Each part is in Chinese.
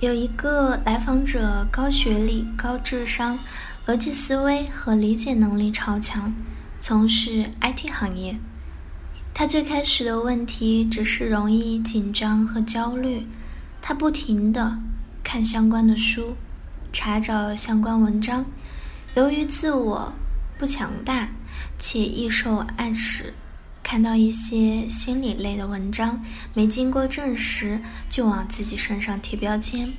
有一个来访者高学历、高智商，逻辑思维和理解能力超强，从事 IT 行业。他最开始的问题只是容易紧张和焦虑，他不停的看相关的书，查找相关文章。由于自我不强大，且易受暗示。看到一些心理类的文章，没经过证实就往自己身上贴标签。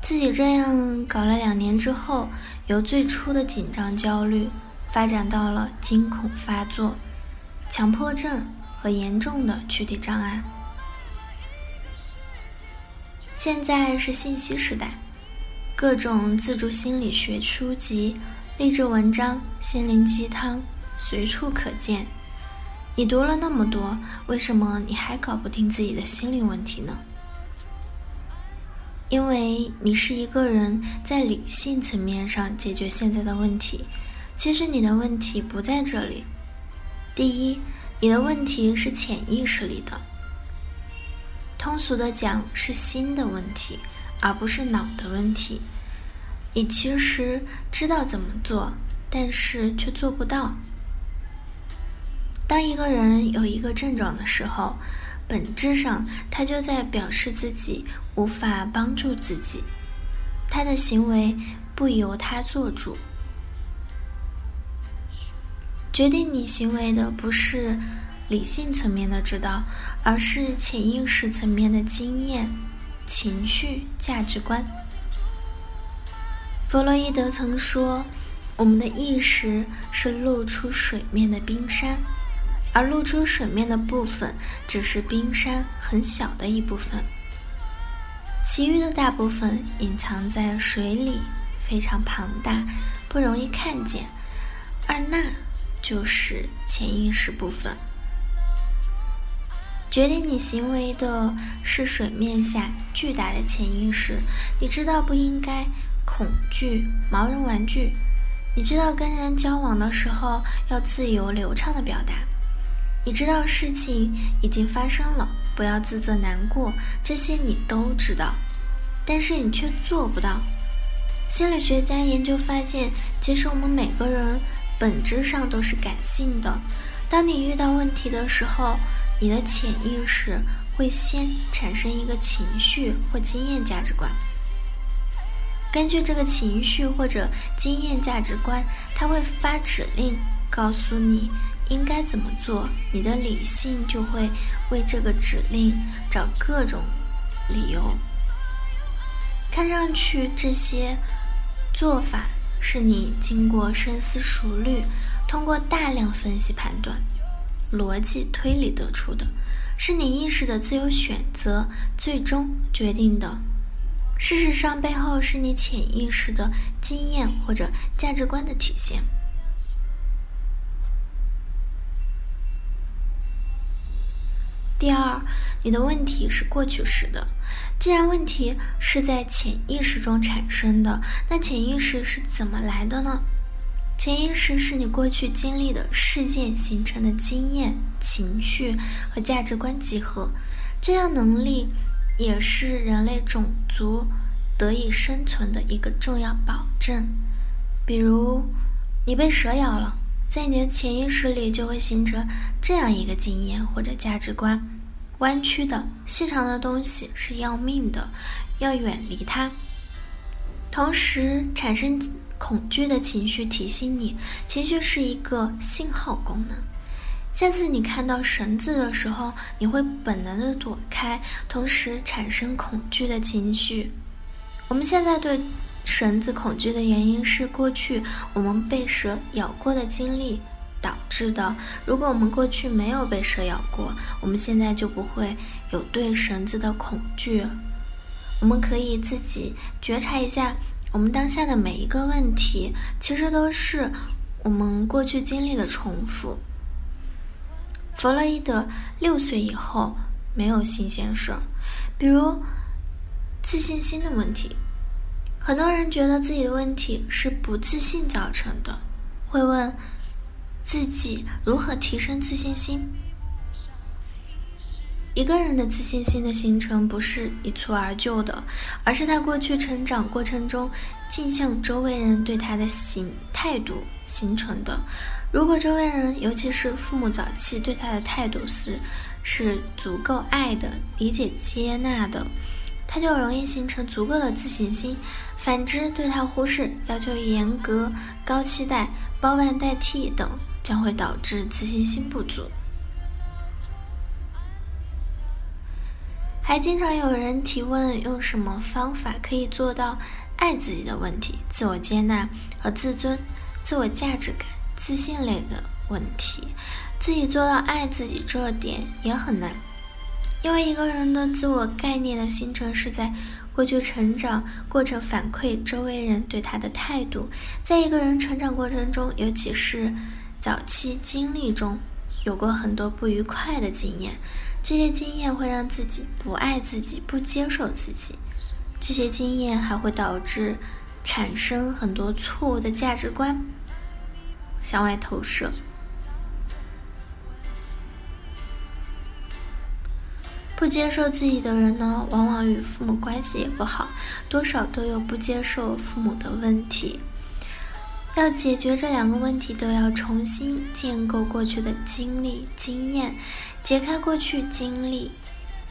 自己这样搞了两年之后，由最初的紧张焦虑发展到了惊恐发作、强迫症和严重的躯体障碍。现在是信息时代，各种自助心理学书籍、励志文章、心灵鸡汤随处可见。你读了那么多，为什么你还搞不定自己的心理问题呢？因为你是一个人在理性层面上解决现在的问题，其实你的问题不在这里。第一，你的问题是潜意识里的，通俗的讲是心的问题，而不是脑的问题。你其实知道怎么做，但是却做不到。当一个人有一个症状的时候，本质上他就在表示自己无法帮助自己，他的行为不由他做主。决定你行为的不是理性层面的指导，而是潜意识层面的经验、情绪、价值观。弗洛伊德曾说：“我们的意识是露出水面的冰山。”而露出水面的部分只是冰山很小的一部分，其余的大部分隐藏在水里，非常庞大，不容易看见。而那就是潜意识部分。决定你行为的是水面下巨大的潜意识。你知道不应该恐惧毛绒玩具，你知道跟人交往的时候要自由流畅的表达。你知道事情已经发生了，不要自责难过，这些你都知道，但是你却做不到。心理学家研究发现，其实我们每个人本质上都是感性的。当你遇到问题的时候，你的潜意识会先产生一个情绪或经验价值观，根据这个情绪或者经验价值观，它会发指令告诉你。应该怎么做？你的理性就会为这个指令找各种理由。看上去这些做法是你经过深思熟虑，通过大量分析判断、逻辑推理得出的，是你意识的自由选择最终决定的。事实上，背后是你潜意识的经验或者价值观的体现。第二，你的问题是过去时的。既然问题是在潜意识中产生的，那潜意识是怎么来的呢？潜意识是你过去经历的事件形成的经验、情绪和价值观集合。这样能力也是人类种族得以生存的一个重要保证。比如，你被蛇咬了。在你的潜意识里，就会形成这样一个经验或者价值观：弯曲的、细长的东西是要命的，要远离它。同时，产生恐惧的情绪提醒你，情绪是一个信号功能。下次你看到绳子的时候，你会本能的躲开，同时产生恐惧的情绪。我们现在对。绳子恐惧的原因是过去我们被蛇咬过的经历导致的。如果我们过去没有被蛇咬过，我们现在就不会有对绳子的恐惧。我们可以自己觉察一下，我们当下的每一个问题，其实都是我们过去经历的重复。弗洛伊德六岁以后没有新鲜事，比如自信心的问题。很多人觉得自己的问题是不自信造成的，会问自己如何提升自信心。一个人的自信心的形成不是一蹴而就的，而是他过去成长过程中镜像周围人对他的形态度形成的。如果周围人，尤其是父母早期对他的态度是是足够爱的、理解、接纳的，他就容易形成足够的自信心。反之，对他忽视、要求严格、高期待、包办代替等，将会导致自信心不足。还经常有人提问：用什么方法可以做到爱自己的问题、自我接纳和自尊、自我价值感、自信类的问题？自己做到爱自己这点也很难，因为一个人的自我概念的形成是在过去成长过程反馈周围人对他的态度。在一个人成长过程中，尤其是早期经历中，有过很多不愉快的经验。这些经验会让自己不爱自己、不接受自己，这些经验还会导致产生很多错误的价值观向外投射。不接受自己的人呢，往往与父母关系也不好，多少都有不接受父母的问题。要解决这两个问题，都要重新建构过去的经历、经验。解开过去经历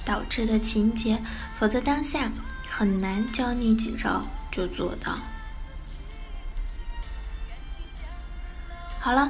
导致的情节，否则当下很难教你几招就做到。好了，